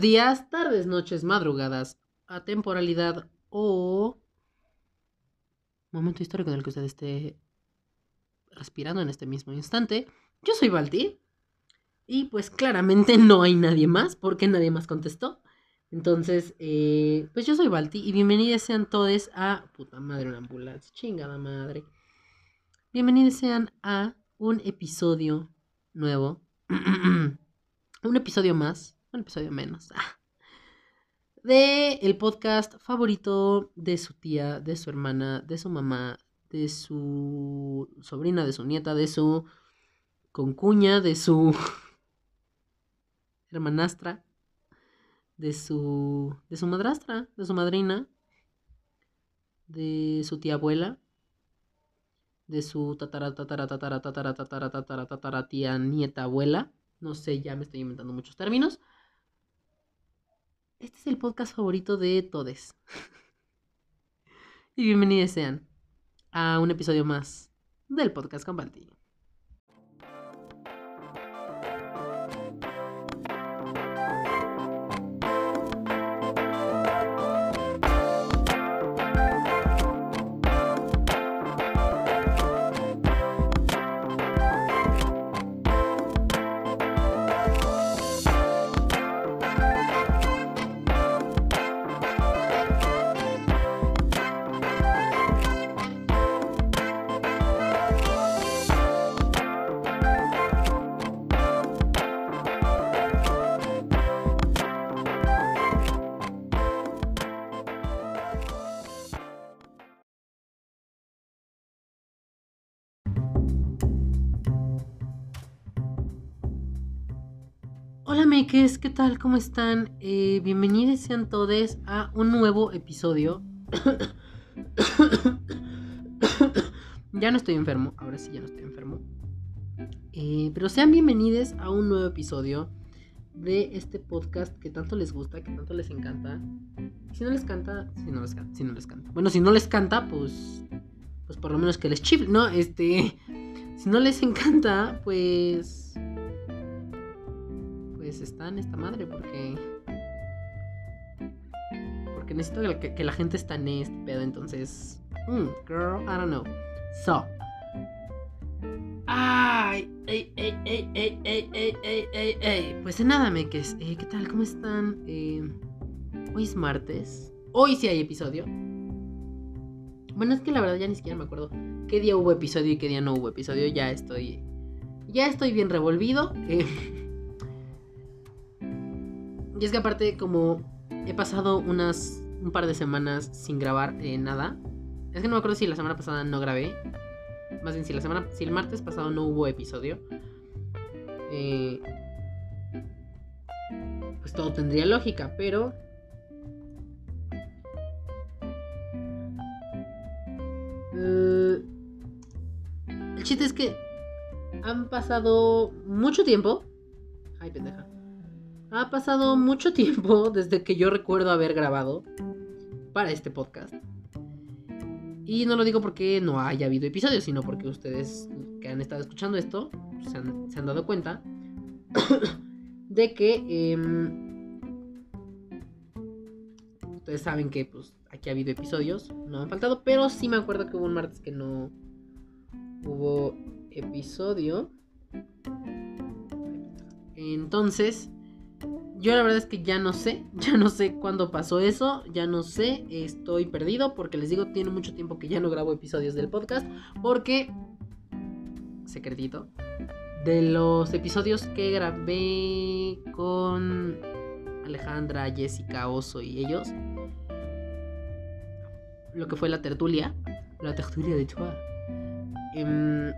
Días, tardes, noches, madrugadas, atemporalidad o momento histórico en el que usted esté respirando en este mismo instante. Yo soy Balti y pues claramente no hay nadie más porque nadie más contestó. Entonces, eh, pues yo soy Balti y bienvenidos sean todos a... Puta madre, una ambulancia, chingada madre. Bienvenidos sean a un episodio nuevo. un episodio más, un episodio menos. de el podcast favorito de su tía, de su hermana, de su mamá, de su sobrina, de su nieta, de su concuña, de su hermanastra, de su de su madrastra, de su madrina, de su tía abuela, de su tatara tatara tatara tatara tatara tatara tatara tía nieta abuela, no sé, ya me estoy inventando muchos términos. Este es el podcast favorito de todes. y bienvenidos sean a un episodio más del podcast con. Mekes, ¿qué tal? ¿Cómo están? Eh, bienvenidos sean todos a un nuevo episodio. ya no estoy enfermo, ahora sí ya no estoy enfermo. Eh, pero sean bienvenidos a un nuevo episodio de este podcast que tanto les gusta, que tanto les encanta. Si no les canta, si no les canta, si no les canta. Bueno, si no les canta, pues, pues por lo menos que les chifle, ¿no? Este, si no les encanta, pues está en esta madre porque. Porque necesito que, la gente está en este pedo, entonces. Mm, girl, I don't know. So. Ay, ey, ey, ey, ey, ey, ey, ey, ey, Pues de nada, meques. Eh, ¿Qué tal? ¿Cómo están? Eh, hoy es martes. Hoy sí hay episodio. Bueno, es que la verdad ya ni siquiera me acuerdo qué día hubo episodio y qué día no hubo episodio. Ya estoy. Ya estoy bien revolvido. Eh, y es que aparte, como he pasado unas un par de semanas sin grabar eh, nada. Es que no me acuerdo si la semana pasada no grabé. Más bien si la semana. Si el martes pasado no hubo episodio. Eh, pues todo tendría lógica, pero. Eh, el chiste es que han pasado mucho tiempo. Ay, pendeja. Ha pasado mucho tiempo desde que yo recuerdo haber grabado para este podcast. Y no lo digo porque no haya habido episodios, sino porque ustedes que han estado escuchando esto se han, dado cuenta de que em, ustedes saben que pues aquí ha habido episodios, no han faltado, pero sí me acuerdo que hubo un martes que no hubo episodio. Entonces, yo la verdad es que ya no sé, ya no sé cuándo pasó eso, ya no sé, estoy perdido porque les digo, tiene mucho tiempo que ya no grabo episodios del podcast porque, secretito, de los episodios que grabé con Alejandra, Jessica, Oso y ellos, lo que fue la tertulia, la tertulia de Chua, em,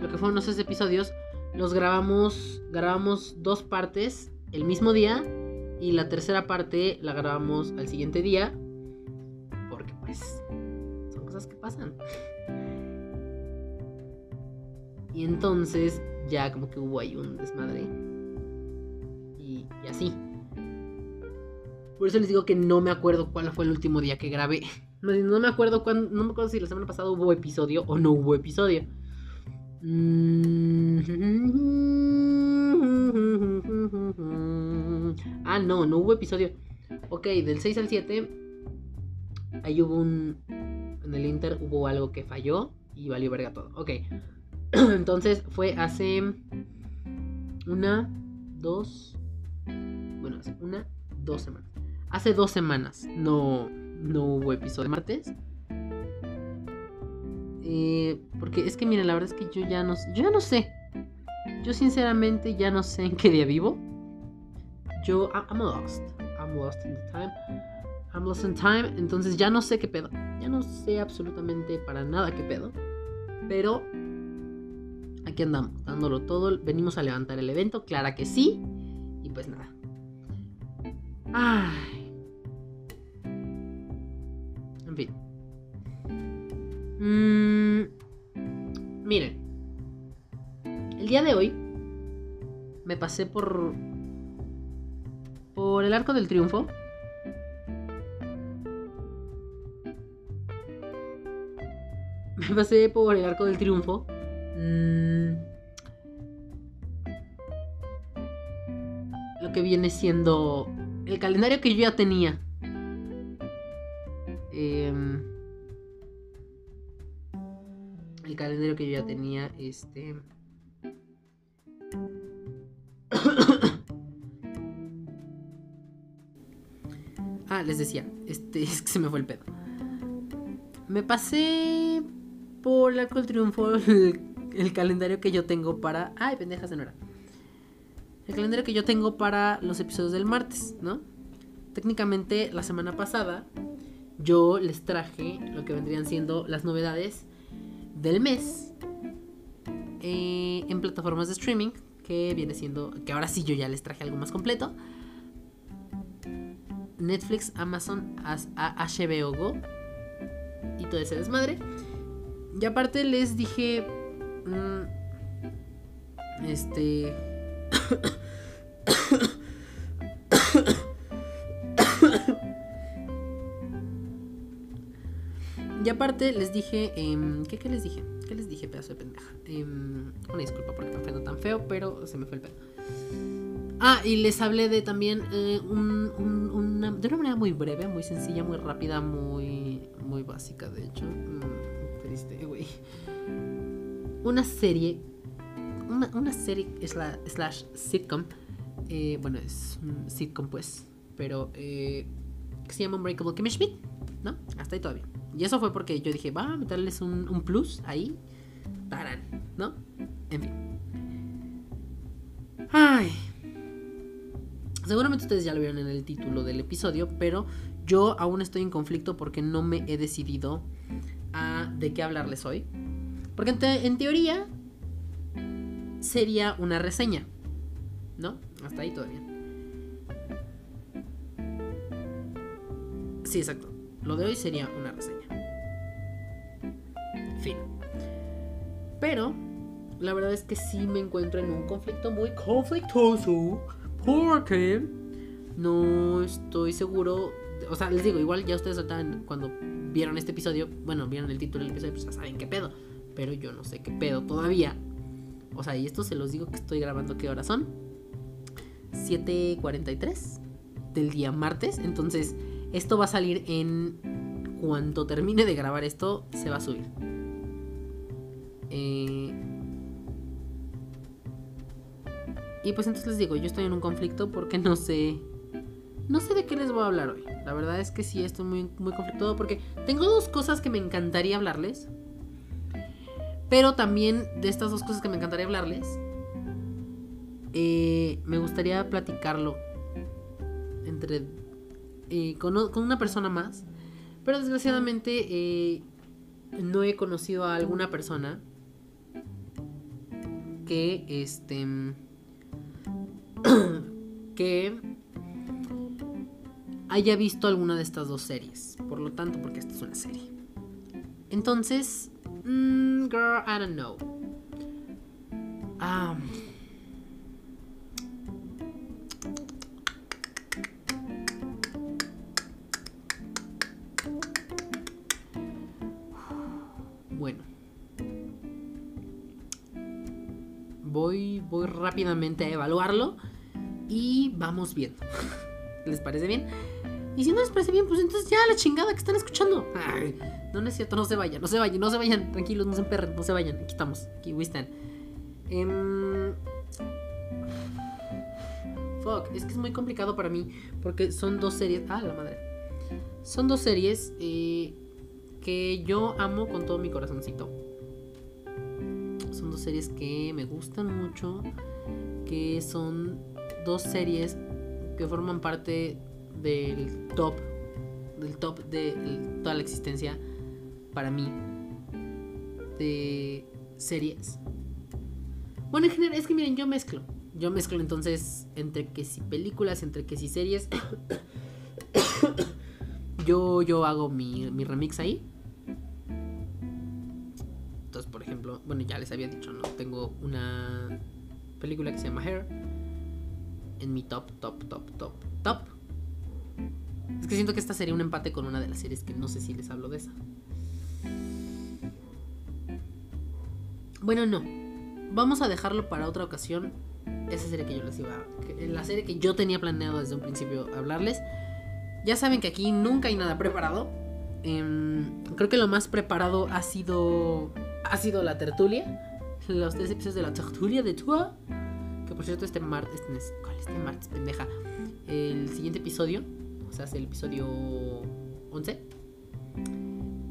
lo que fueron esos episodios, los grabamos, grabamos dos partes el mismo día y la tercera parte la grabamos al siguiente día porque pues son cosas que pasan. Y entonces ya como que hubo ahí un desmadre. Y, así. Por eso les digo que no me acuerdo cuál fue el último día que grabé. No, me acuerdo cuándo, no me acuerdo si la semana pasada hubo episodio o no hubo episodio. Ah, no, no hubo episodio. Ok, del 6 al 7. Ahí hubo un. En el Inter hubo algo que falló y valió verga todo. Ok. Entonces fue hace. Una, dos. Bueno, hace una, dos semanas. Hace dos semanas no, no hubo episodio de martes. Eh, porque es que, miren, la verdad es que yo ya no, yo ya no sé. Yo sinceramente ya no sé en qué día vivo. Yo, I'm lost. I'm lost in the time. I'm lost in time. Entonces ya no sé qué pedo. Ya no sé absolutamente para nada qué pedo. Pero aquí andamos, dándolo todo. Venimos a levantar el evento, clara que sí. Y pues nada. Ay. Mm, miren. El día de hoy me pasé por por el arco del triunfo. Me pasé por el arco del triunfo. Mm. Lo que viene siendo el calendario que yo ya tenía. Em, el calendario que yo ya tenía, este... Ah, les decía, este es que se me fue el pedo. Me pasé por el arco del triunfo el, calendario que yo tengo para. Ay, pendejas de no era. El calendario que yo tengo para los episodios del martes, ¿no? Técnicamente, la semana pasada yo les traje lo que vendrían siendo las novedades del mes eh, en plataformas de streaming, que viene siendo, que ahora sí yo ya les traje algo más completo. Netflix, Amazon, HBO Go y todo ese desmadre. Y aparte les dije... Mm, este... y aparte les dije... Em, ¿qué, ¿qué, les dije? ¿Qué les dije, pedazo de pendeja? Em, una disculpa porque me ofendo tan feo, pero se me fue el pedo. Ah, y les hablé de también eh, una, de una manera muy breve, muy sencilla, muy rápida, muy, muy básica, de hecho. Mm, triste, güey. Una serie, una, serie slash sitcom, eh, bueno, es sitcom pues, pero eh, se llama Unbreakable Kimmy ¿no? Hasta ahí todavía. Y eso fue porque yo dije, va a meterles un, un plus ahí, tarán, ¿no? En fin. Ay. Seguramente ustedes ya lo vieron en el título del episodio, pero yo aún estoy en conflicto porque no me he decidido a de qué hablarles hoy. Porque en, teoría sería una reseña, ¿no? Hasta ahí todavía. Sí, exacto. Lo de hoy sería una reseña. Fin. Pero la verdad es que sí me encuentro en un conflicto muy conflictuoso porque no estoy seguro. O sea, les digo, igual ya ustedes están cuando vieron este episodio, bueno, vieron el título del episodio, pues ya saben qué pedo. Pero yo no sé qué pedo todavía. O sea, y esto se los digo que estoy grabando qué horas son. 7.43 del día martes. Entonces, esto va a salir en... Cuanto termine de grabar esto, se va a subir. Eh, Y pues entonces les digo, yo estoy en un conflicto porque no sé. No sé de qué les voy a hablar hoy. La verdad es que sí estoy muy, muy conflictuado porque tengo dos cosas que me encantaría hablarles. Pero también de estas dos cosas que me encantaría hablarles, eh, me gustaría platicarlo entre eh, con, una persona más. Pero desgraciadamente eh, no he conocido a alguna persona que este que haya visto alguna de estas dos series. Por lo tanto, porque esta es una serie. Entonces, mm, girl, I don't know. Ah. Voy, rápidamente a evaluarlo y vamos viendo. ¿Les parece bien? Y si no les parece bien, pues entonces ya la chingada que están escuchando. no, no es cierto, no se vayan, no se vayan, no se vayan. Tranquilos, no se emperren, no se vayan. Aquí estamos, aquí están. Em, fuck, es que es muy complicado para mí. Porque son dos series. Ah, la madre. Son dos series eh, que yo amo con todo mi corazoncito. Dos series que me gustan mucho. Que son dos series que forman parte del top. Del top de toda la existencia para mí. De series. Bueno, en general, es que miren, yo mezclo. Yo mezclo entonces entre que si películas, entre que si series. yo, yo hago mi, mi remix ahí. Bueno, ya les había dicho, ¿no? Tengo una película que se llama Hair en mi top, top, top, top, top. Es que siento que esta sería un empate con una de las series que no sé si les hablo de esa. Bueno, no. Vamos a dejarlo para otra ocasión. Esa serie que yo les iba. La serie que yo tenía planeado desde un principio hablarles. Ya saben que aquí nunca hay nada preparado. Em, creo que lo más preparado ha sido. Ha sido la tertulia. Los tres episodios de la tertulia de Tua. Que por cierto, este martes. ¿Cuál es este martes, pendeja? El siguiente episodio. O sea, es el episodio 11.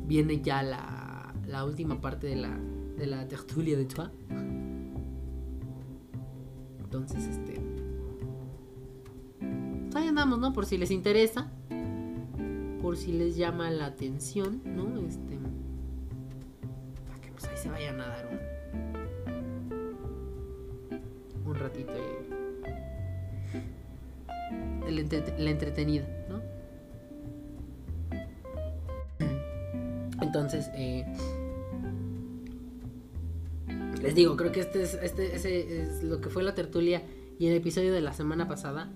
Viene ya la, la última parte de la, de la tertulia de Tua. Entonces, este. Ahí andamos, ¿no? Por si les interesa. Por si les llama la atención, ¿no? Este. Pues ahí se vayan a dar un. Un ratito el, el, entretenida, ¿no? Entonces, eh, les digo, creo que este es, este, ese es lo que fue la tertulia y el episodio de la semana pasada.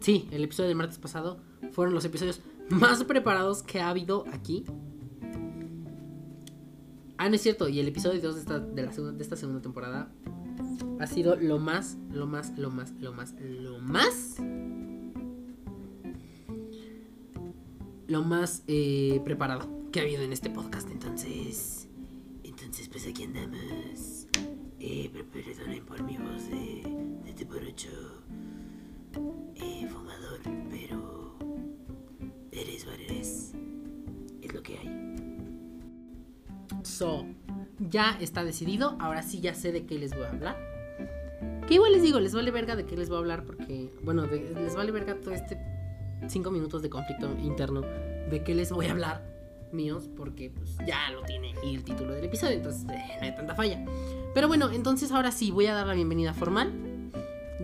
Sí, el episodio del martes pasado fueron los episodios más preparados que ha habido aquí. Ah, no es cierto, y el episodio 2 de esta, de, la segunda, de esta segunda temporada ha sido lo más, lo más, lo más, lo más, lo más. Lo más eh, preparado que ha habido en este podcast. Entonces. Entonces, pues aquí andamos. Eh, perdonen por mi voz de, de tipo eh, fumador, pero eres eres. Es lo que hay. So, ya está decidido. Ahora sí ya sé de qué les voy a hablar. Que igual les digo, les vale verga de qué les voy a hablar porque, bueno, les vale verga todo este 5 minutos de conflicto interno de qué les voy a hablar míos porque pues ya lo tiene el título del episodio, entonces eh, no hay tanta falla. Pero bueno, entonces ahora sí voy a dar la bienvenida formal,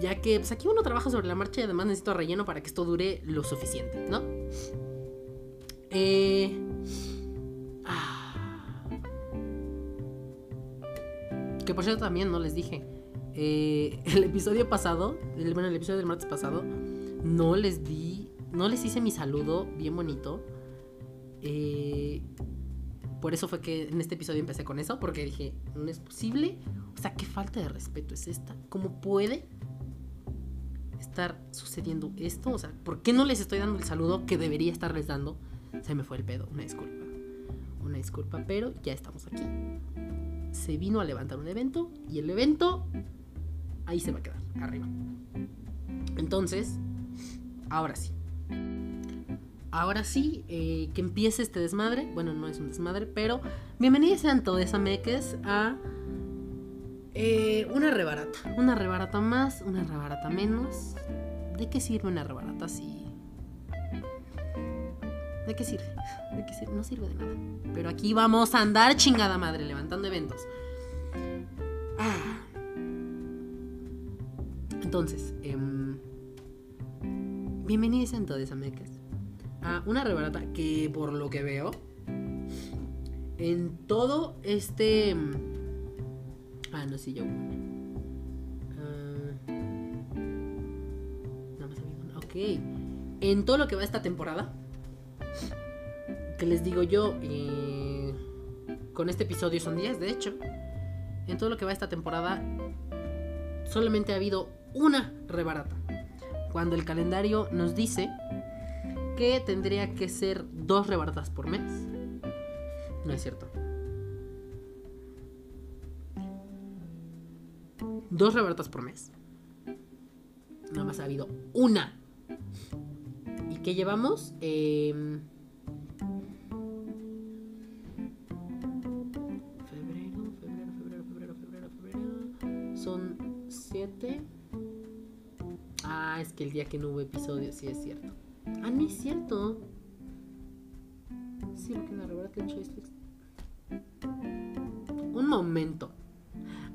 ya que pues aquí uno trabaja sobre la marcha y además necesito relleno para que esto dure lo suficiente, ¿no? Eh... Que por cierto también no les dije. Eh, el episodio pasado, el, bueno, el episodio del martes pasado, no les di, no les hice mi saludo bien bonito eh, por eso fue que en este episodio empecé con eso, porque dije, no es posible. O sea, qué falta de respeto es esta. ¿Cómo puede estar sucediendo esto? O sea, ¿por qué no les estoy dando el saludo que debería estarles dando? Se me fue el pedo, una disculpa. Una disculpa, pero ya estamos aquí. Se vino a levantar un evento y el evento ahí se va a quedar, arriba. Entonces, ahora sí ahora sí, eh, que empiece este desmadre. Bueno, no es un desmadre, pero bienvenidos sean todos ameques a eh, una rebarata. Una rebarata más, una rebarata menos. ¿De qué sirve una rebarata si... ¿De qué sirve? ¿De qué sirve? No sirve de nada. Pero aquí vamos a andar chingada madre, levantando eventos. Ah. Entonces, eh, bienvenidos ameques a una rebarata que por lo que veo en todo este ah no sí yo ah, nada más ok en todo lo que va esta temporada que les digo yo eh, con este episodio son 10 de hecho en todo lo que va esta temporada solamente ha habido una rebarata cuando el calendario nos dice que tendría que ser dos rebaratas por mes. No es cierto. Dos rebaratas por mes. Nada más ha habido una. ¿Y qué llevamos? Eh, que el día que no hubo episodio, sí es cierto. Ah, no es cierto. Sí, Choice Un momento.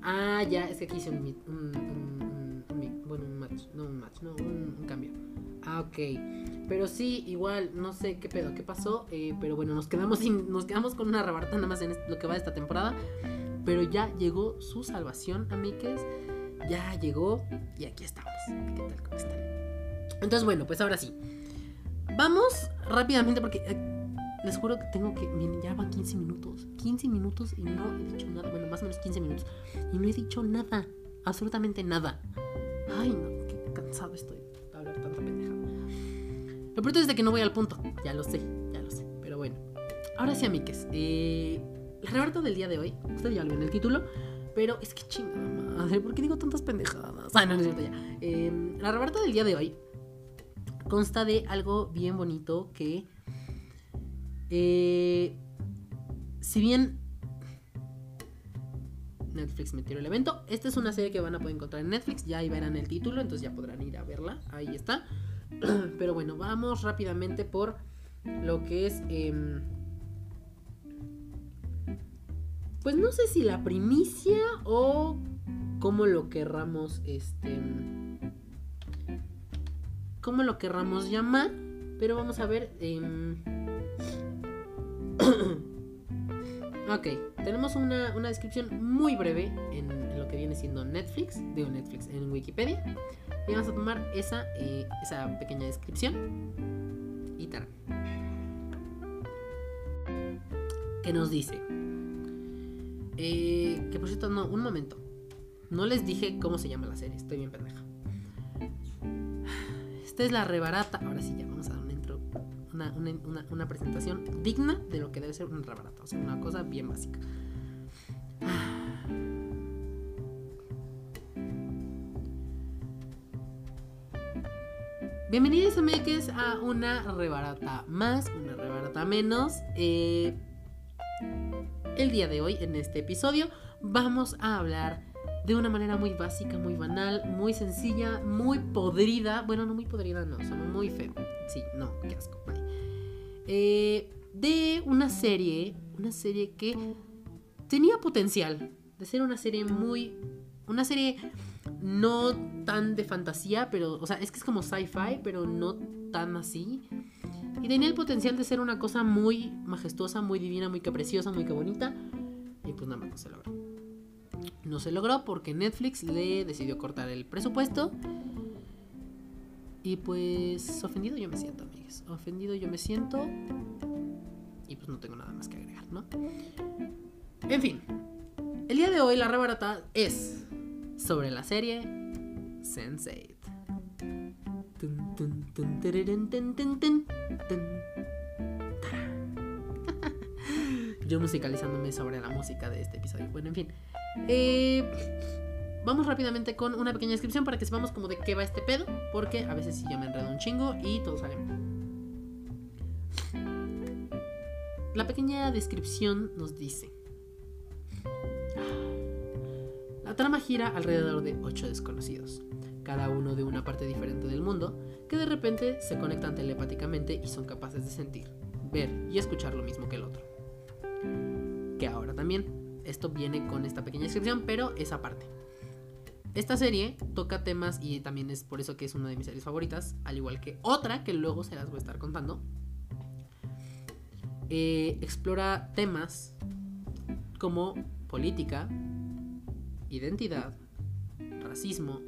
Ah, ya, es que aquí hice un, un, un- un bueno, un match, no un match, no, un, cambio. Ah, ok. Pero sí, igual, no sé qué pedo, qué pasó, eh, pero bueno, nos quedamos sin, nos quedamos con una rebarata nada más en lo que va de esta temporada. Pero ya llegó su salvación, amigues. Ya llegó y aquí estamos. ¿Qué tal? ¿Cómo están? Entonces, bueno, pues ahora sí. Vamos rápidamente porque eh, les juro que tengo que. Miren, ya van 15 minutos. 15 minutos y no he dicho nada. Bueno, más o menos 15 minutos. Y no he dicho nada. Absolutamente nada. Ay, no, qué cansado estoy de hablar tanta pendejada. Lo peor es de que no voy al punto. Ya lo sé, ya lo sé. Pero bueno. Ahora sí, amigues. Eh, la rebarata del día de hoy. Usted ya lo vio en el título. Pero es que chingada madre. ¿Por qué digo tantas pendejadas? Ah, no, no es cierto ya. Eh, la rebarata del día de hoy consta de algo bien bonito que. eh, si bien Netflix me tiró el evento, esta es una serie que van a poder encontrar en Netflix. Ya ahí verán el título, entonces ya podrán ir a verla. Ahí está. Pero bueno, vamos rápidamente por lo que es. em, pues no sé si la primicia o cómo lo querramos. Este. Cómo lo querramos llamar. Pero vamos a ver. em, ok, tenemos una, una descripción muy breve en, lo que viene siendo Netflix. Digo Netflix en Wikipedia. Y vamos a tomar esa, eh, esa pequeña descripción. Y tarán. Que nos dice. Eh, que por cierto, no, un momento. No les dije cómo se llama la serie, estoy bien pendeja. Esta es la rebarata. Ahora sí, ya vamos a dar una intro. Una, presentación digna de lo que debe ser una rebarata. O sea, una cosa bien básica. Bienvenidos amigues a una rebarata más, una rebarata menos. Eh, el día de hoy, en este episodio, vamos a hablar de una manera muy básica, muy banal, muy sencilla, muy podrida. Bueno, no muy podrida, no, sonó muy feo. Sí, no, qué asco. bye. Eh, de una serie, una serie que tenía potencial de ser una serie muy. Una serie no tan de fantasía, pero. O sea, es que es como sci-fi, pero no tan así. Y tenía el potencial de ser una cosa muy majestuosa, muy divina, muy que preciosa, muy que bonita. Y pues nada más no se logró. No se logró porque Netflix le decidió cortar el presupuesto. Y pues ofendido yo me siento, amigos. Ofendido yo me siento. Y pues no tengo nada más que agregar, ¿no? En fin. El día de hoy la rebarata es sobre la serie Sense8. Yo musicalizándome sobre la música de este episodio. Bueno, en fin. Eh, vamos rápidamente con una pequeña descripción para que sepamos como de qué va este pedo. Porque a veces sí yo me enredo un chingo y todo sale. La pequeña descripción nos dice. La trama gira alrededor de ocho desconocidos, cada uno de una parte diferente del mundo, que de repente se conectan telepáticamente y son capaces de sentir, ver y escuchar lo mismo que el otro. Que ahora también, esto viene con esta pequeña descripción, pero esa parte. Esta serie toca temas y también es por eso que es una de mis series favoritas, al igual que otra que luego se las voy a estar contando. Eh, explora temas como política, identidad, racismo,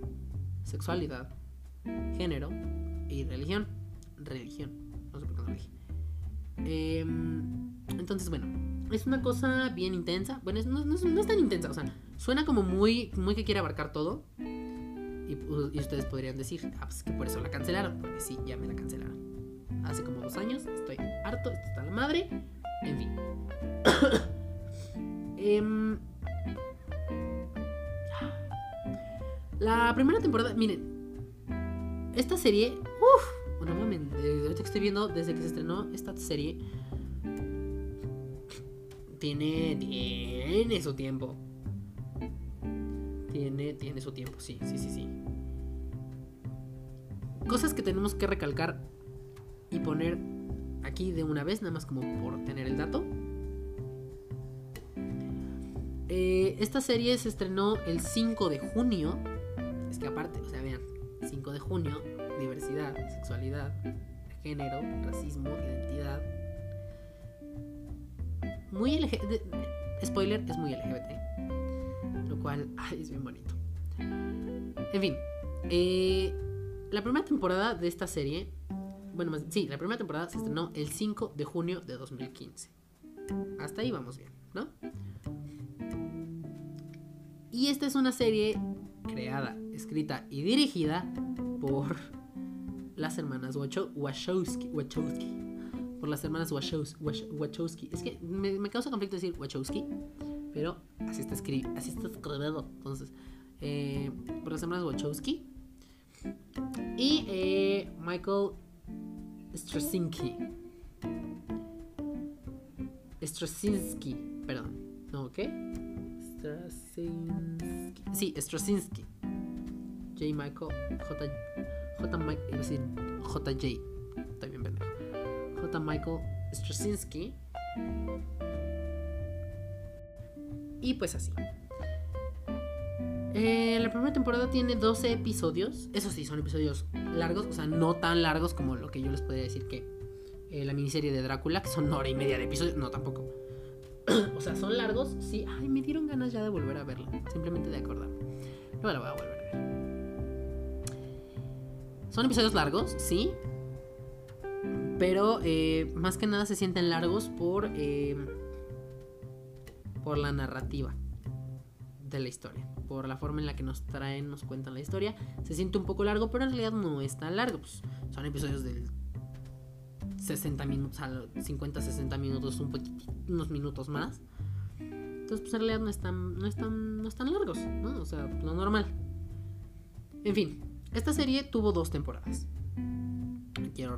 sexualidad, género y religión. Religión. No sé por qué no lo dije. Em, entonces, bueno, es una cosa bien intensa. Bueno, es- no, no es- no es tan intensa, o sea, suena como muy, muy que quiere abarcar todo. Y, y, ustedes podrían decir, ah, pues que por eso la cancelaron, porque sí, ya me la cancelaron. Hace como dos años, estoy harto, esto está la madre, en fin. eh, la primera temporada, miren, esta serie, uff, bueno, ahorita que estoy viendo desde que se estrenó esta serie, tiene, tiene su tiempo. Tiene, tiene su tiempo, sí, sí, sí, sí. Cosas que tenemos que recalcar y poner aquí de una vez, nada más como por tener el dato. Eh, esta serie se estrenó el 5 de junio. Que aparte, o sea, vean, 5 de junio, diversidad, sexualidad, género, racismo, identidad. Muy LGBT. Spoiler, es muy LGBT. Lo cual ay, es bien bonito. En fin, eh, la primera temporada de esta serie, bueno, más, sí, la primera temporada se estrenó el 5 de junio de 2015. Hasta ahí vamos bien, ¿no? Y esta es una serie creada, escrita y dirigida por las hermanas Wachowski. Wachowski. Por las hermanas Wachowski. Es que me, causa conflicto decir Wachowski, pero así está escrito. Así está escrito. Entonces, eh, por las hermanas Wachowski. Y eh, Michael Straczynski. Straczynski, perdón. ¿No qué? Straczynski. Sí, Straczynski. J. Michael, J. J. Iba a decir JJ. Está bien pendejo. J. Michael Straczynski. Y pues así. Eh, la primera temporada tiene 12 episodios. Eso sí, son episodios largos. O sea, no tan largos como lo que yo les podría decir que eh, la miniserie de Drácula, que son hora y media de episodios. No, tampoco. o sea, son largos. Sí, ay, me dieron ganas ya de volver a verla. Simplemente de acordarme. No la voy a volver. Son episodios largos, sí. Pero eh, más que nada se sienten largos por, eh, por la narrativa de la historia. Por la forma en la que nos traen, nos cuentan la historia. Se siente un poco largo, pero en realidad no es tan largo. Pues, son episodios del 60 minutos, 50, 60 minutos, un poquitito, unos minutos más. Entonces, pues en realidad no están, no están, no están largos, ¿no? O sea, lo normal. En fin, esta serie tuvo dos temporadas. Quiero,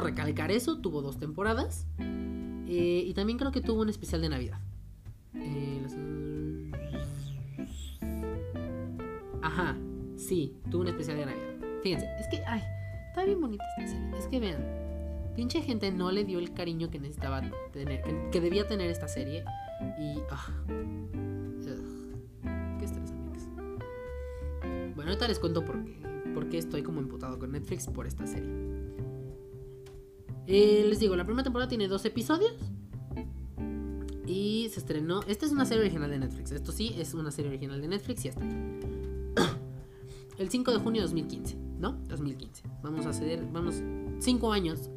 recalcar eso, tuvo dos temporadas. Eh, y también creo que tuvo un especial de Navidad. Eh, Ajá, sí, tuvo un especial de Navidad. Fíjense, es que, ay, está bien bonita esta serie. Es que vean, pinche gente no le dio el cariño que necesitaba tener, que, debía tener esta serie. Y, ah, qué estrés. Bueno, ahorita les cuento por qué porque estoy como emputado con Netflix por esta serie. Eh, les digo, la primera temporada tiene dos episodios. Y se estrenó. Esta es una serie original de Netflix. Esto sí es una serie original de Netflix y hasta El 5 de junio de 2015, ¿no? 2015. Vamos a ceder. Vamos. 5 años.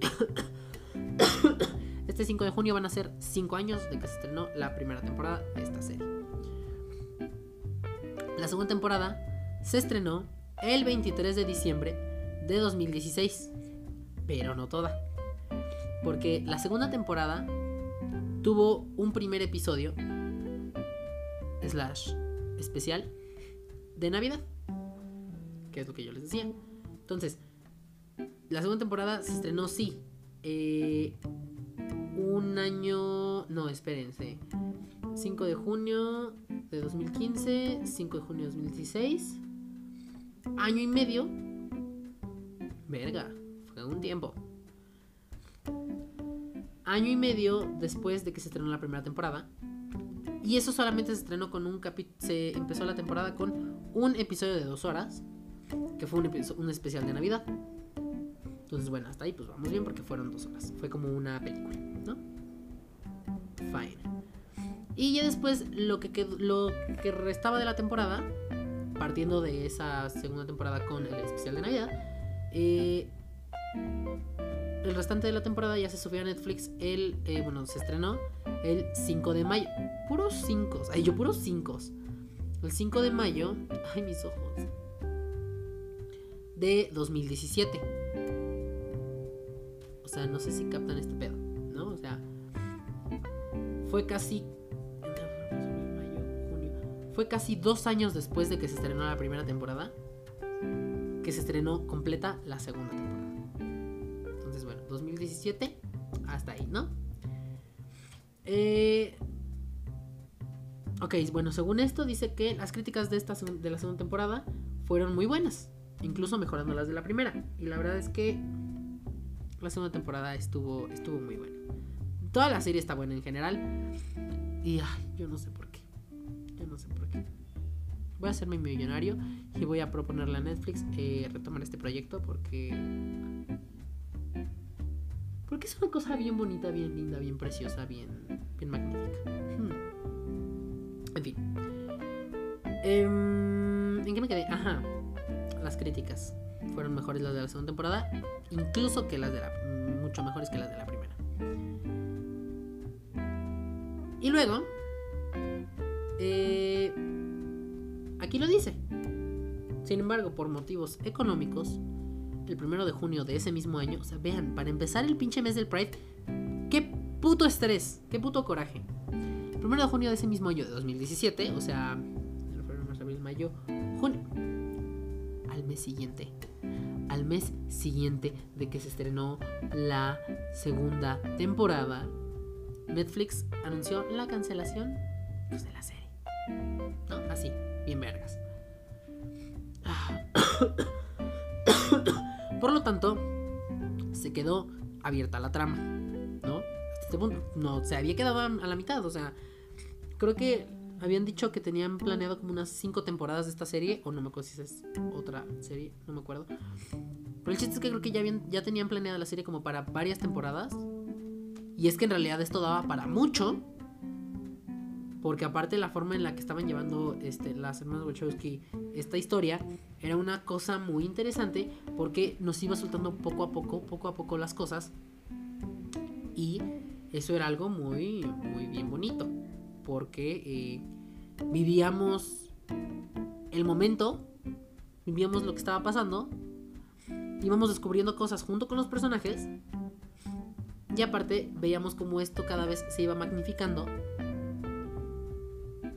este 5 de junio van a ser 5 años de que se estrenó la primera temporada de esta serie. La segunda temporada se estrenó el 23 de diciembre de 2016. Pero no toda. Porque la segunda temporada tuvo un primer episodio, slash, especial, de Navidad. Que es lo que yo les decía. Entonces, la segunda temporada se estrenó, sí. Eh, un año... No, espérense. 5 de junio de 2015, 5 de junio de 2016 año y medio. Verga, fue un tiempo. Año y medio después de que se estrenó la primera temporada. Y eso solamente se estrenó con un capítulo. Se empezó la temporada con un episodio de dos horas. Que fue un, un especial de Navidad. Entonces, bueno, hasta ahí pues vamos bien porque fueron dos horas. Fue como una película, ¿no? Fine. Y ya después lo que, lo que restaba de la temporada partiendo de esa segunda temporada con el especial de Navidad, eh, el restante de la temporada ya se subió a Netflix el, eh, bueno, se estrenó el 5 de mayo. Puros 5. Ay, yo puros 5. El 5 de mayo. Ay, mis ojos. de 2017. O sea, no sé si captan este pedo, ¿no? O sea, fue casi fue casi dos años después de que se estrenó la primera temporada que se estrenó completa la segunda temporada. Entonces, bueno, 2017 hasta ahí, ¿no? Eh, ok, bueno, según esto dice que las críticas de, esta, de la segunda temporada fueron muy buenas, incluso mejorando las de la primera. Y la verdad es que la segunda temporada estuvo, estuvo muy buena. Toda la serie está buena en general. Y ay, yo no sé por no sé por qué. Voy a hacerme millonario y voy a proponerle a Netflix eh, retomar este proyecto porque. Porque es una cosa bien bonita, bien linda, bien preciosa, bien, bien magnífica. Hmm. En fin. Em, ¿En qué me quedé? Ajá. Las críticas fueron mejores las de la segunda temporada, incluso que las de la. mucho mejores que las de la primera. Y luego. Eh Aquí lo dice. Sin embargo, por motivos económicos, el primero de junio de ese mismo año, o sea, vean, para empezar el pinche mes del Pride, qué puto estrés, qué puto coraje. El primero de junio de ese mismo año de 2017, o sea, abril, mayo, junio, al mes siguiente, al mes siguiente de que se estrenó la segunda temporada, Netflix anunció la cancelación pues, de la serie. ¿No? Así, bien vergas. Por lo tanto, se quedó abierta la trama, ¿no? Hasta este punto no se había quedado a la mitad, o sea, creo que habían dicho que tenían planeado como unas 5 temporadas de esta serie, o no me acuerdo si es otra serie, no me acuerdo. Pero el chiste es que creo que ya, ya tenían planeada la serie como para varias temporadas. Y es que en realidad esto daba para mucho. Porque aparte la forma en la que estaban llevando este, las hermanas Wachowski esta historia era una cosa muy interesante porque nos iba soltando poco a poco, poco a poco las cosas. Y eso era algo muy, muy bien bonito. Porque eh, vivíamos el momento, vivíamos lo que estaba pasando, íbamos descubriendo cosas junto con los personajes. Y aparte veíamos como esto cada vez se iba magnificando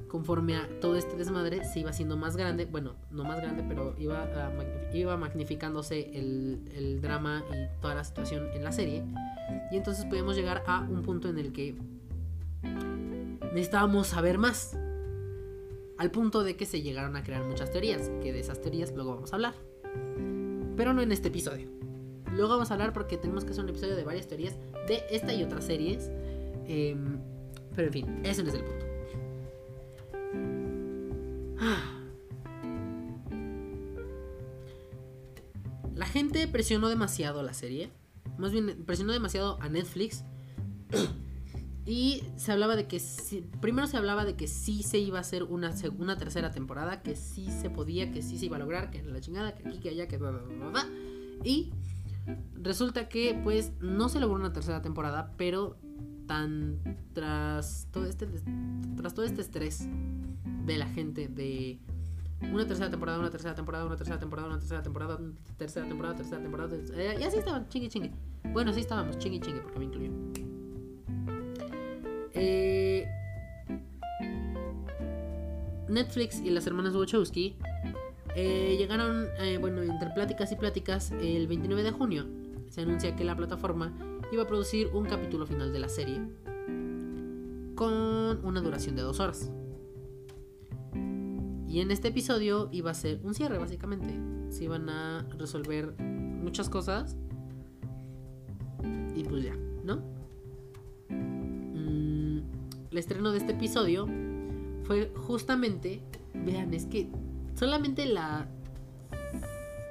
conforme a todo este desmadre se iba haciendo más grande, bueno, no más grande, pero iba, iba magnificándose el, drama y toda la situación en la serie. Y entonces podemos llegar a un punto en el que necesitábamos saber más. Al punto de que se llegaron a crear muchas teorías, que de esas teorías luego vamos a hablar. Pero no en este episodio. Luego vamos a hablar porque tenemos que hacer un episodio de varias teorías de esta y otras series. Em, pero en fin, ese no es el punto. La gente presionó demasiado la serie. Más bien, presionó demasiado a Netflix. y se hablaba de que. primero se hablaba de que sí se iba a hacer una, una tercera temporada. Que sí se podía, que sí se iba a lograr. Que la chingada, que aquí, que allá, que. Y resulta que, pues, no se logró una tercera temporada. Pero tan. Tras todo este. Tras todo este estrés de la gente de una tercera temporada, una tercera temporada, una tercera temporada, una tercera temporada, una tercera temporada, tercera temporada. Eh, y así estaban, chingue chingue. Bueno, así estábamos, chingue chingue, porque me incluyo. Eh, Netflix y las hermanas Wachowski eh, llegaron, bueno, entre pláticas y pláticas, el 29 de junio se anuncia que la plataforma iba a producir un capítulo final de la serie con una duración de dos horas. Y en este episodio iba a ser un cierre, básicamente. Se iban a resolver muchas cosas. Y pues ya, ¿no? Mm, el estreno de este episodio fue justamente. Vean, es que solamente la.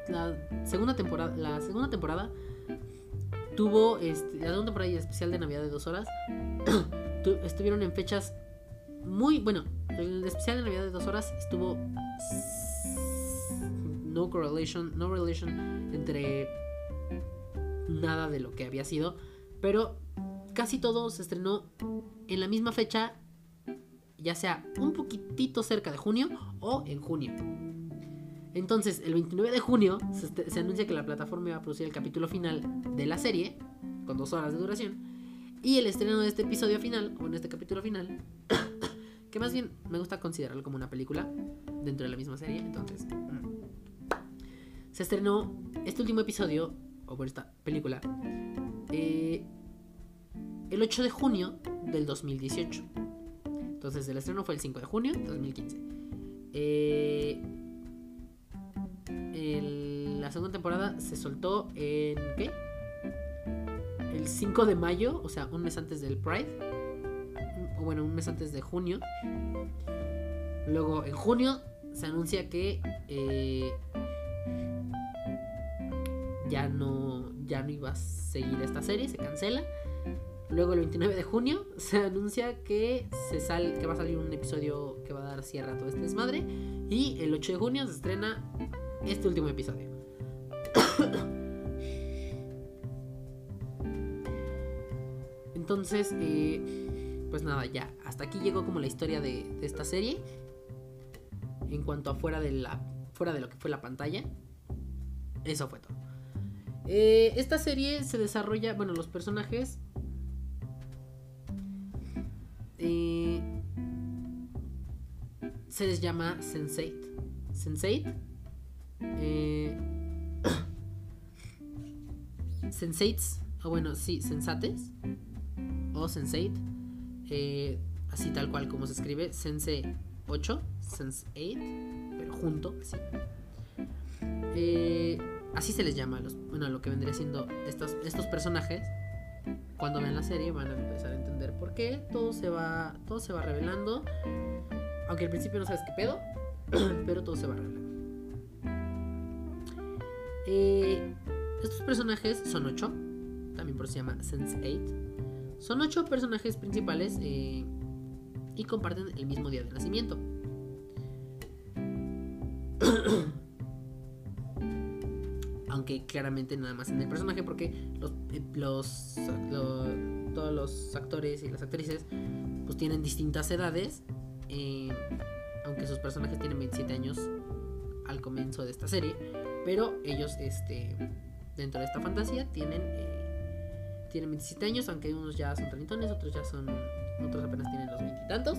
La segunda temporada. La segunda temporada tuvo. Este, la segunda temporada y especial de Navidad de dos horas. estuvieron en fechas muy. Bueno, el especial de Navidad de dos horas estuvo no correlation, no relation entre nada de lo que había sido, pero casi todo se estrenó en la misma fecha, ya sea un poquitito cerca de junio o en junio. Entonces, el 29 de junio se, se, anuncia que la plataforma va a producir el capítulo final de la serie, con dos horas de duración, y el estreno de este episodio final, o en este capítulo final, que más bien me gusta considerarlo como una película dentro de la misma serie, entonces... Mm, se estrenó este último episodio, o por esta película, eh, el 8 de junio del 2018. Entonces el estreno fue el 5 de junio de 2015. Eh, la segunda temporada se soltó en... ¿Qué? El 5 de mayo, o sea, un mes antes del Pride. O bueno, un mes antes de junio. Luego en junio se anuncia que eh, ya no, ya no iba a seguir esta serie, se cancela. Luego el 29 de junio se anuncia que, se sale, que va a salir un episodio que va a dar cierre a todo este desmadre. Y el 8 de junio se estrena este último episodio. Entonces, eh, pues nada, ya. Hasta aquí llegó como la historia de, esta serie. En cuanto a fuera de, la, fuera de lo que fue la pantalla. Eso fue todo. Eh, esta serie se desarrolla, bueno, los personajes eh, se les llama Sensate. Sensate. Eh, o bueno, sí, sensates. O Sensate. Eh, así tal cual como se escribe. Sense 8. Sense 8. Pero junto, así. Eh, así se les llama los, bueno, lo que vendría siendo estos, estos personajes cuando vean la serie van a empezar a entender por qué todo se va todo se va revelando aunque al principio no sabes qué pedo pero todo se va revelando eh, estos personajes son ocho también por eso se llama Sense 8 son ocho personajes principales eh, y comparten el mismo día de nacimiento. Aunque claramente nada más en el personaje porque eh, todos los actores y las actrices pues tienen distintas edades aunque sus personajes tienen 27 años al comienzo de esta serie pero ellos este dentro de esta fantasía tienen eh, tienen 27 años aunque unos ya son trentones otros ya son otros apenas tienen los veintitantos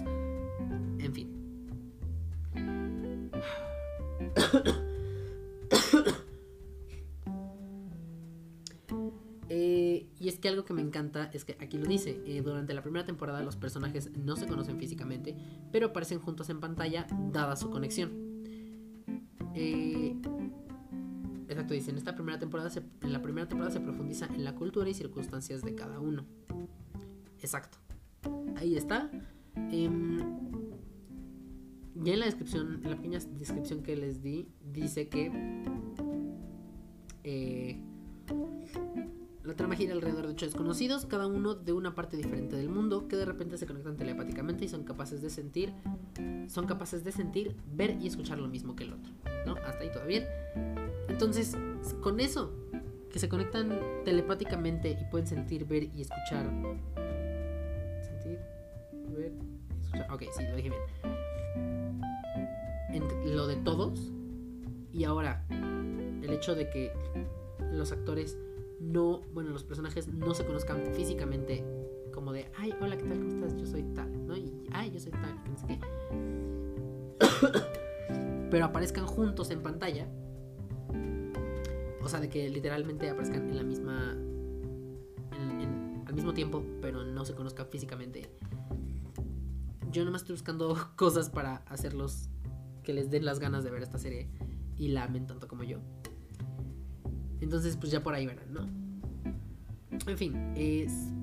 en fin que algo que me encanta es que aquí lo dice, eh, durante la primera temporada los personajes no se conocen físicamente, pero aparecen juntos en pantalla dada su conexión. Eh, exacto, dice, en esta primera temporada, en la primera temporada se profundiza en la cultura y circunstancias de cada uno. Exacto. Ahí está. Em, ya en la descripción, en la pequeña descripción que les di, dice que eh, la trama gira alrededor de ocho desconocidos, cada uno de una parte diferente del mundo, que de repente se conectan telepáticamente y son capaces de sentir, son capaces de sentir, ver y escuchar lo mismo que el otro. ¿No? Hasta ahí todo bien. Entonces, con eso, que se conectan telepáticamente y pueden sentir, ver y escuchar. Sentir, ver y escuchar. Ok, sí, lo dije bien. En lo de todos. Y ahora, el hecho de que los actores no, bueno, los personajes no se conozcan físicamente como de, ay, hola, ¿qué tal? ¿Cómo estás? Yo soy tal, ¿no? Y, ay, yo soy tal, qué. Pero aparezcan juntos en pantalla. O sea, de que literalmente aparezcan en la misma. al mismo tiempo, pero no se conozcan físicamente. Yo nomás estoy buscando cosas para hacerlos que les den las ganas de ver esta serie y la amen tanto como yo. Entonces, pues ya por ahí verán, ¿no? En fin,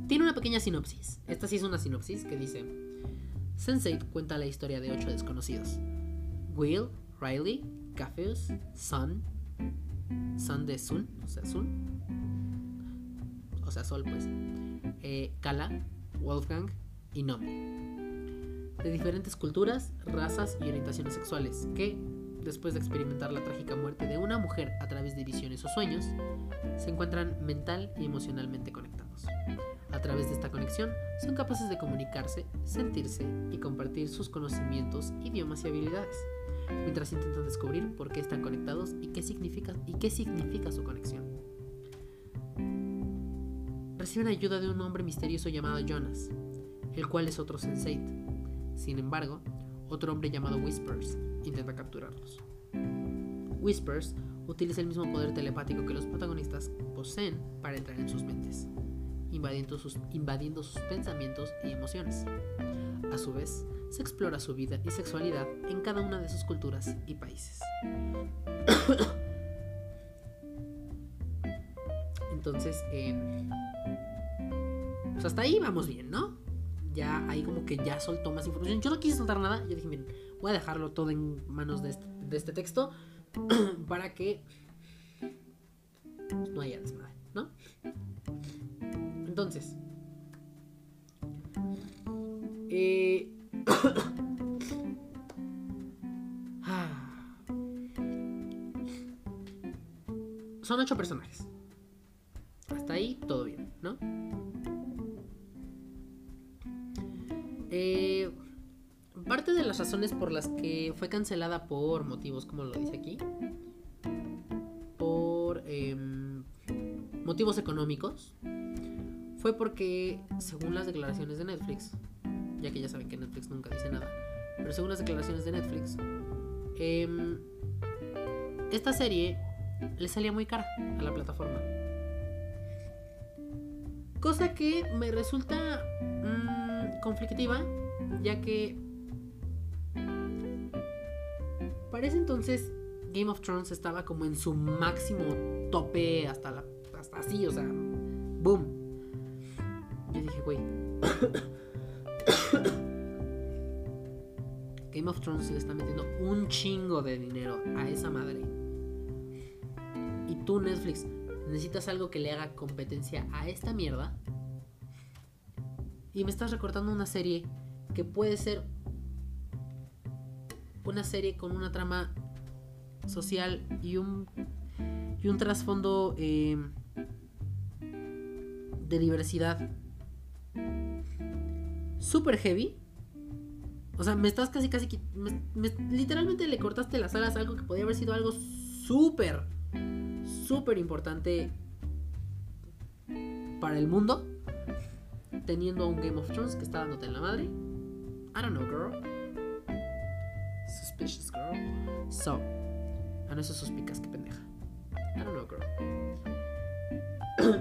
tiene una pequeña sinopsis. Esta sí es una sinopsis que dice: Sensei cuenta la historia de ocho desconocidos: Will, Riley, Cafeus, Sun, Sun de Sun, o sea, Sun, o sea, Sol, pues, eh, Kala, Wolfgang y Nomi. De diferentes culturas, razas y orientaciones sexuales que después de experimentar la trágica muerte de una mujer a través de visiones o sueños, se encuentran mental y emocionalmente conectados. A través de esta conexión, son capaces de comunicarse, sentirse y compartir sus conocimientos, idiomas y habilidades. Mientras intentan descubrir por qué están conectados y qué significa, y qué significa su conexión. Reciben ayuda de un hombre misterioso llamado Jonas, el cual es otro sensei. Sin embargo, otro hombre llamado Whispers intenta capturarlos. Whispers utiliza el mismo poder telepático que los protagonistas poseen para entrar en sus mentes, invadiendo sus, invadiendo sus pensamientos y emociones. A su vez, se explora su vida y sexualidad en cada una de sus culturas y países. Entonces, eh, pues hasta ahí vamos bien, ¿no? Ya ahí como que ya soltó más información. Yo no quise soltar nada. Yo dije, miren, voy a dejarlo todo en manos de este, de este texto para que no haya desmadre, ¿no? Entonces, eh, son ocho personajes. Hasta ahí todo bien, ¿no? Eh, parte de las razones por las que fue cancelada por motivos, como lo dice aquí, por em, motivos económicos, fue porque, según las declaraciones de Netflix, ya que ya saben que Netflix nunca dice nada, pero según las declaraciones de Netflix, em, esta serie le salía muy cara a la plataforma. Cosa que me resulta mmm, conflictiva, ya que parece entonces Game of Thrones estaba como en su máximo tope hasta la hasta así, o sea, boom. Yo dije, güey. Game of Thrones le está metiendo un chingo de dinero a esa madre. Y tú, Netflix, necesitas algo que le haga competencia a esta mierda. Y me estás recortando una serie que puede ser una serie con una trama social y un, y un trasfondo eh, de diversidad super heavy. O sea, me estás casi, casi. literalmente le cortaste las alas a algo que podría haber sido algo súper, súper importante para el mundo. Teniendo un Game of Thrones que está dándote en la madre. I don't know, girl. Suspicious girl. So. Ah, no, eso suspicas, qué pendeja. I don't know, girl.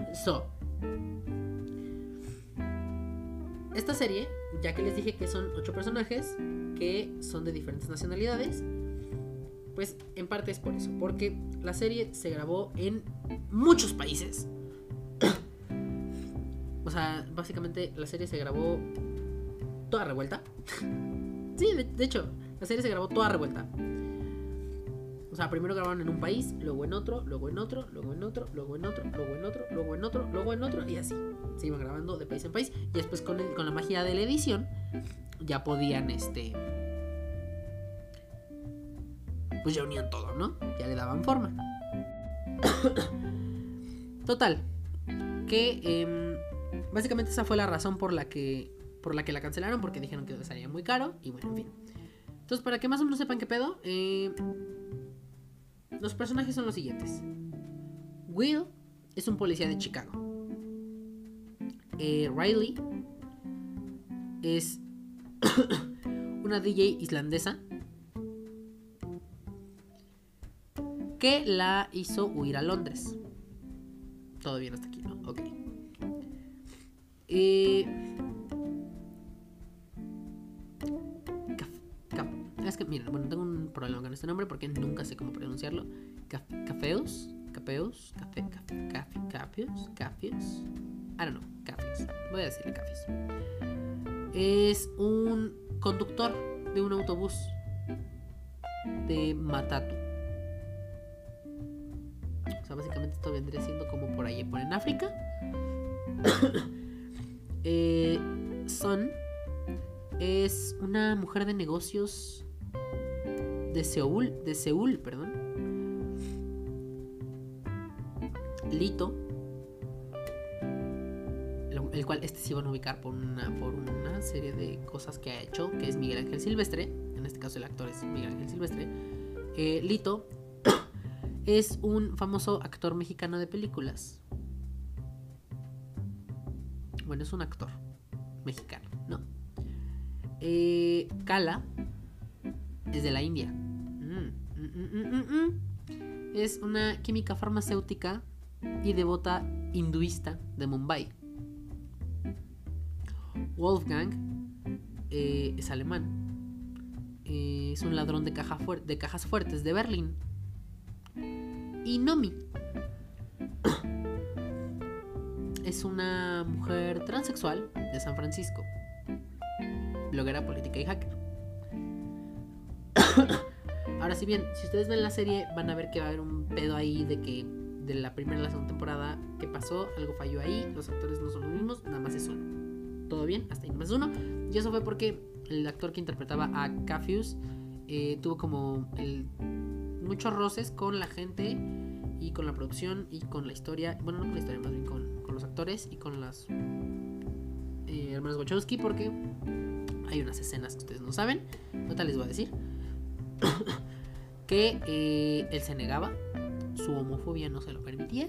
so. Esta serie, ya que les dije que son ocho personajes que son de diferentes nacionalidades, pues en parte es por eso, porque la serie se grabó en muchos países. o sea, básicamente la serie se grabó toda revuelta. sí, de, hecho, la serie se grabó toda revuelta. O sea, primero grabaron en un país, luego en otro, luego en otro, luego en otro, luego en otro, luego en otro, luego en otro, luego en otro, y así. Se iban grabando de país en país. Y después con, el, con la magia de la edición, ya podían, este. Pues ya unían todo, ¿no? Ya le daban forma. Total. Que eh, básicamente esa fue la razón por la que. Por la que la cancelaron. Porque dijeron que salía muy caro. Y bueno, en fin. Entonces, para que más o menos sepan qué pedo. Eh, los personajes son los siguientes. Will es un policía de Chicago. Eh, Riley es una DJ islandesa que la hizo huir a Londres. Todo bien hasta aquí, ¿no? Ok. Eh, Es que, miren, bueno, tengo un problema con este nombre porque nunca sé cómo pronunciarlo. Cafeus, Cafeus, Café, Café, Cafius, Cafius. I don't know, Cafius. Voy a decirle Cafius. Es un conductor de un autobús de Matatu. O sea, básicamente esto vendría siendo como por ahí, por en África. eh, Son es una mujer de negocios de Seúl, de Seúl, perdón. Lito, el cual este se iban a ubicar por una, por una serie de cosas que ha hecho, que es Miguel Ángel Silvestre, en este caso el actor es Miguel Ángel Silvestre, eh, Lito es un famoso actor mexicano de películas. Bueno, es un actor mexicano, ¿no? Eh, Kala es de la India. Mm, mm, mm, es una química farmacéutica y devota hinduista de Mumbai. Wolfgang eh, es alemán. Eh, es un ladrón de, cajas fuertes de Berlín. Y Nomi es una mujer transexual de San Francisco. Bloguera política y hacker. Ahora, si bien, si ustedes ven la serie, van a ver que va a haber un pedo ahí de que de la primera y la segunda temporada, ¿qué pasó? Algo falló ahí, los actores no son los mismos, nada más es uno. Todo bien, hasta ahí más uno. Y eso fue porque el actor que interpretaba a Cafius eh, tuvo como muchos roces con la gente y con la producción y con la historia. Bueno, no con la historia, más bien con, los actores y con las eh, hermanos Wachowski, porque hay unas escenas que ustedes no saben. Ahorita les voy a decir. que eh, él se negaba su homofobia no se lo permitía.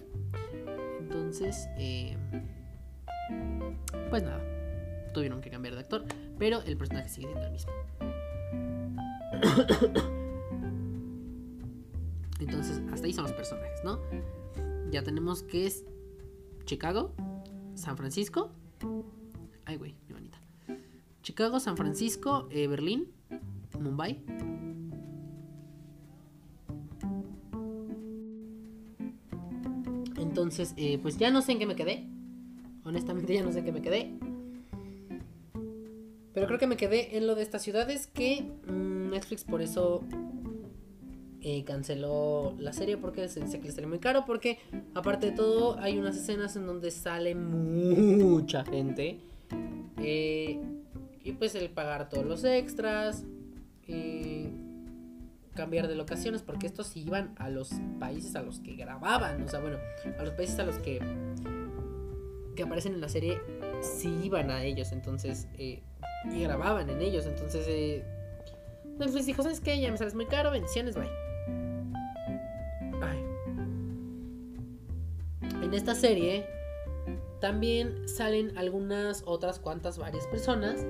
Entonces, eh, pues nada, tuvieron que cambiar de actor, pero el personaje sigue siendo el mismo. Entonces, hasta ahí son los personajes, ¿no? Ya tenemos que es Chicago, San Francisco. Ay, güey, mi bonita. Chicago, San Francisco, eh, Berlín, Mumbai, Entonces, eh, pues ya no sé en qué me quedé. Honestamente ya no sé en qué me quedé. Pero creo que me quedé en lo de estas ciudades que mm, Netflix por eso eh, canceló la serie porque se dice que le sale muy caro. Porque aparte de todo hay unas escenas en donde sale mucha gente. Eh, y pues el pagar todos los extras cambiar de locaciones porque estos sí iban a los países a los que grababan, o sea, bueno, a los países a los que que aparecen en la serie sí iban a ellos, entonces eh, y grababan en ellos, entonces eh, Netflix dijo, ¿sabes qué? Ya me sales muy caro, bendiciones, bye. Ay. En esta serie también salen algunas otras cuantas varias personas,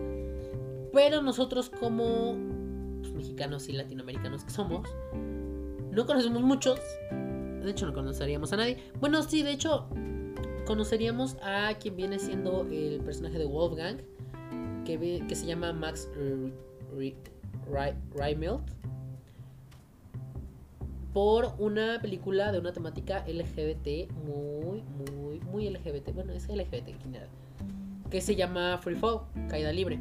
pero nosotros como mexicanos y latinoamericanos que somos, no conocemos muchos. De hecho, no conoceríamos a nadie. Bueno, sí, de hecho, conoceríamos a quien viene siendo el personaje de Wolfgang, que, se llama Max Reimelt, por una película de una temática LGBT muy, muy, muy LGBT. Bueno, es LGBT en general. Que se llama Free Fall, Caída Libre.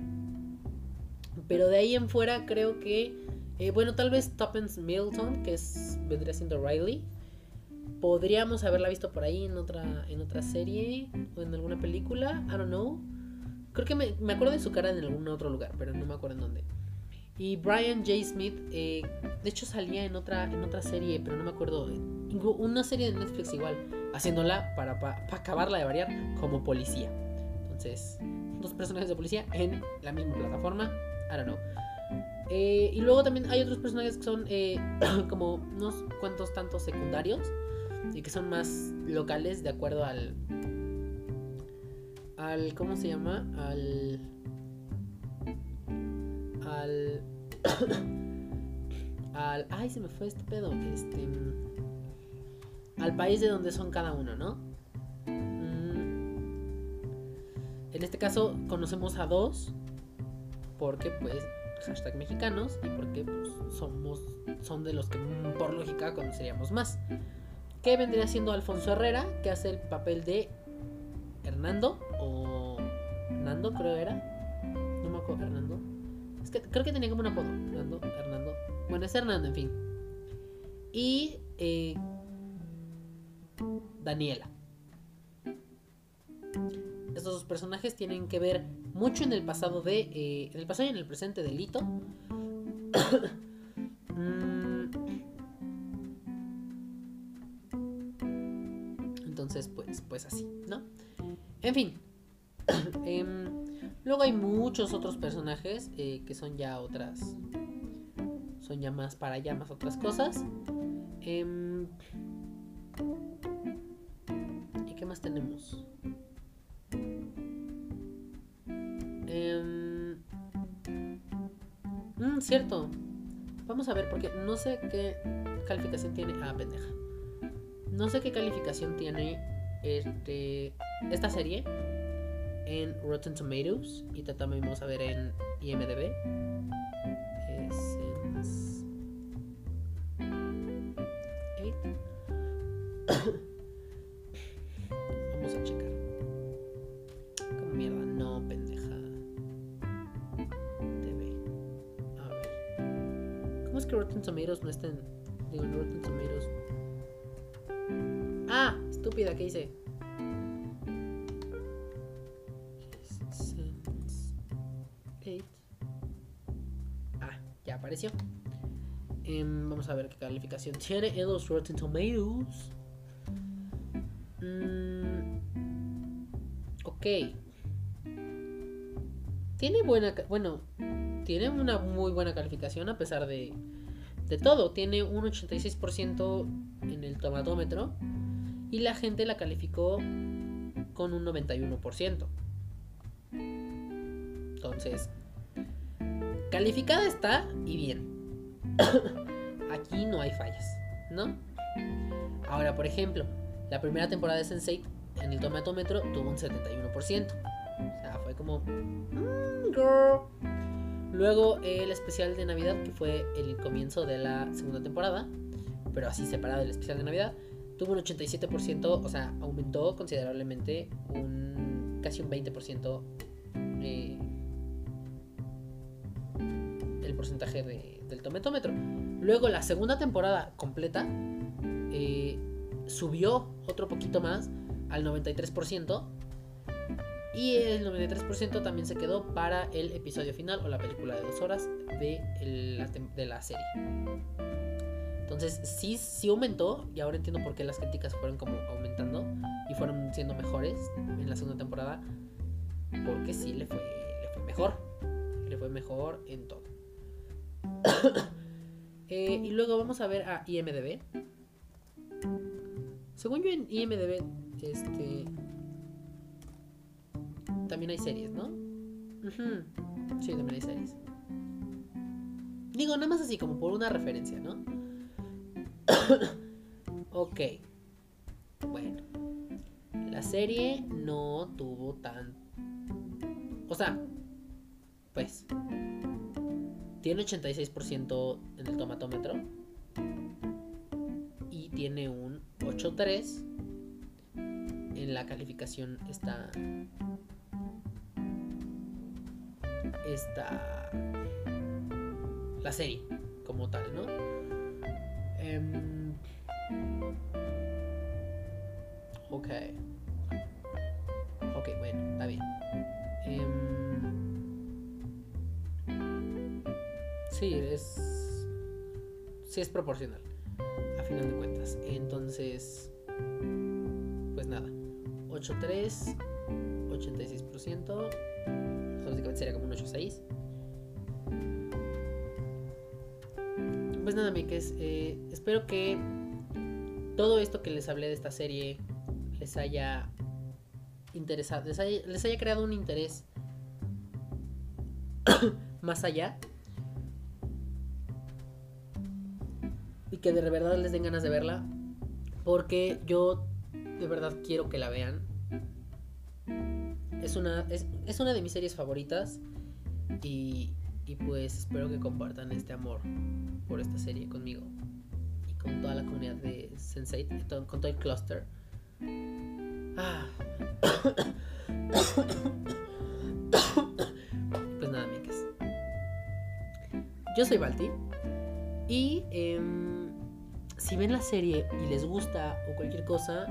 Pero de ahí en fuera creo que, eh, bueno, tal vez Tuppence Milton, que es, vendría siendo Riley, podríamos haberla visto por ahí en otra, en otra serie o en alguna película, I don't know. Creo que me, me acuerdo de su cara en algún otro lugar, pero no me acuerdo en dónde. Y Brian J. Smith, eh, de hecho salía en otra, en otra serie, pero no me acuerdo. Una serie de Netflix igual, haciéndola para, para acabarla de variar como policía. Entonces, dos personajes de policía en la misma plataforma. I don't know. Eh, y luego también hay otros personajes que son eh, como unos cuantos tantos secundarios y que son más locales de acuerdo al al ¿cómo se llama? al al al ay se me fue este pedo este al país de donde son cada uno no mm, en este caso conocemos a dos porque pues hashtag mexicanos y porque pues, somos son de los que mm, por lógica conoceríamos más. Que vendría siendo Alfonso Herrera, que hace el papel de Hernando o Nando creo era. No me acuerdo Hernando. Es que creo que tenía como un apodo. Hernando, Hernando. Bueno, es Hernando, en fin. Y eh, Daniela. Estos dos personajes tienen que ver mucho en el pasado de. Eh, en el pasado y en el presente de Lito. Mm. Entonces, pues, pues así, ¿no? En fin. Em, luego hay muchos otros personajes eh, que son ya otras. son ya más para allá, más otras cosas. Em, ¿Y qué más tenemos? Em, mm, cierto. Vamos a ver, porque no sé qué calificación tiene. Ah, pendeja. No sé qué calificación tiene este, esta serie en Rotten Tomatoes. Y también vamos a ver en IMDb. Em, vamos a ver qué calificación tiene en los Rotten Tomatoes. Mm, ok. Tiene buena. Bueno, tiene una muy buena calificación a pesar de, de todo. Tiene un 86% en el tomatómetro. Y la gente la calificó con un 91%. Entonces, calificada está y bien. Aquí no hay fallas, ¿no? Ahora, por ejemplo, la primera temporada de Sense8 en el tomatómetro tuvo un 71%. O sea, fue como. "Mm, girl". Luego el especial de Navidad, que fue el comienzo de la segunda temporada, pero así separado del especial de Navidad, tuvo un 87%, o sea, aumentó considerablemente un casi un 20% eh, del tomatómetro. Luego la segunda temporada completa eh, subió otro poquito más al 93%. Y el 93% también se quedó para el episodio final o la película de dos horas de el- de la serie. Entonces sí, sí aumentó y ahora entiendo por qué las críticas fueron como aumentando y fueron siendo mejores en la segunda temporada. Porque sí le fue mejor. Le fue mejor en todo. Eh, y luego vamos a ver a IMDB. Según yo en IMDB, este. También hay series, ¿no? Sí, también hay series. Digo, nada más así, como por una referencia, ¿no? ok. Bueno. La serie no tuvo tan. O sea, pues. Tiene 86% en el tomatómetro. Y tiene un 8.3. En la calificación está. Está. La serie, como tal, ¿no? Em, ok. Ok, bueno, está bien. Em, sí, es. Sí, es proporcional. A final de cuentas. Entonces. Pues nada. 8.3. 86%. Básicamente sería como un 8.6. Pues nada, amigues. Eh, espero que todo esto que les hablé de esta serie les haya interesado, les haya, les haya creado un interés más allá. Que de verdad les den ganas de verla. Porque yo de verdad quiero que la vean. Es una, es, es una de mis series favoritas. Y, y pues espero que compartan este amor por esta serie conmigo. Y con toda la comunidad de Sense8, y todo- con todo el cluster. Ah. Pues nada, amigues. Yo soy Balti. Y em, si ven la serie y les gusta o cualquier cosa,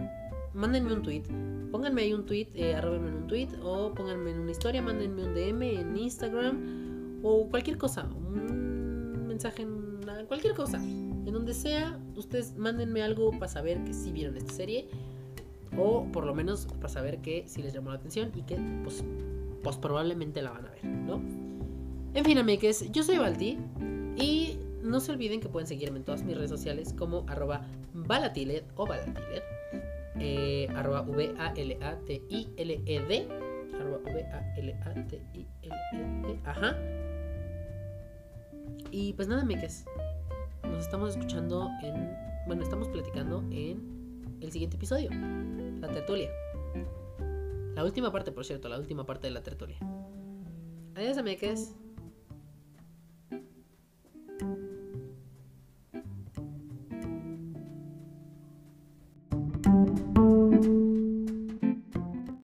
mándenme un tweet. Pónganme ahí un tweet, eh, arróbenme en un tweet o pónganme en una historia, mándenme un DM en Instagram o cualquier cosa, un mensaje en una- cualquier cosa. En donde sea, ustedes mándenme algo para saber que sí vieron esta serie o por lo menos para saber que sí les llamó la atención y que pues, pues probablemente la van a ver, ¿no? En fin, amigues, yo soy Balti y no se olviden que pueden seguirme en todas mis redes sociales como arroba o balatiled, eh, arroba V-A-L-A-T-I-L-E-D, arroba V-A-L-A-T-I-L-E-D, ajá. Y pues nada, meques, nos estamos escuchando en, bueno, estamos platicando en el siguiente episodio, la tertulia. La última parte, por cierto, la última parte de la tertulia. Adiós, ameques.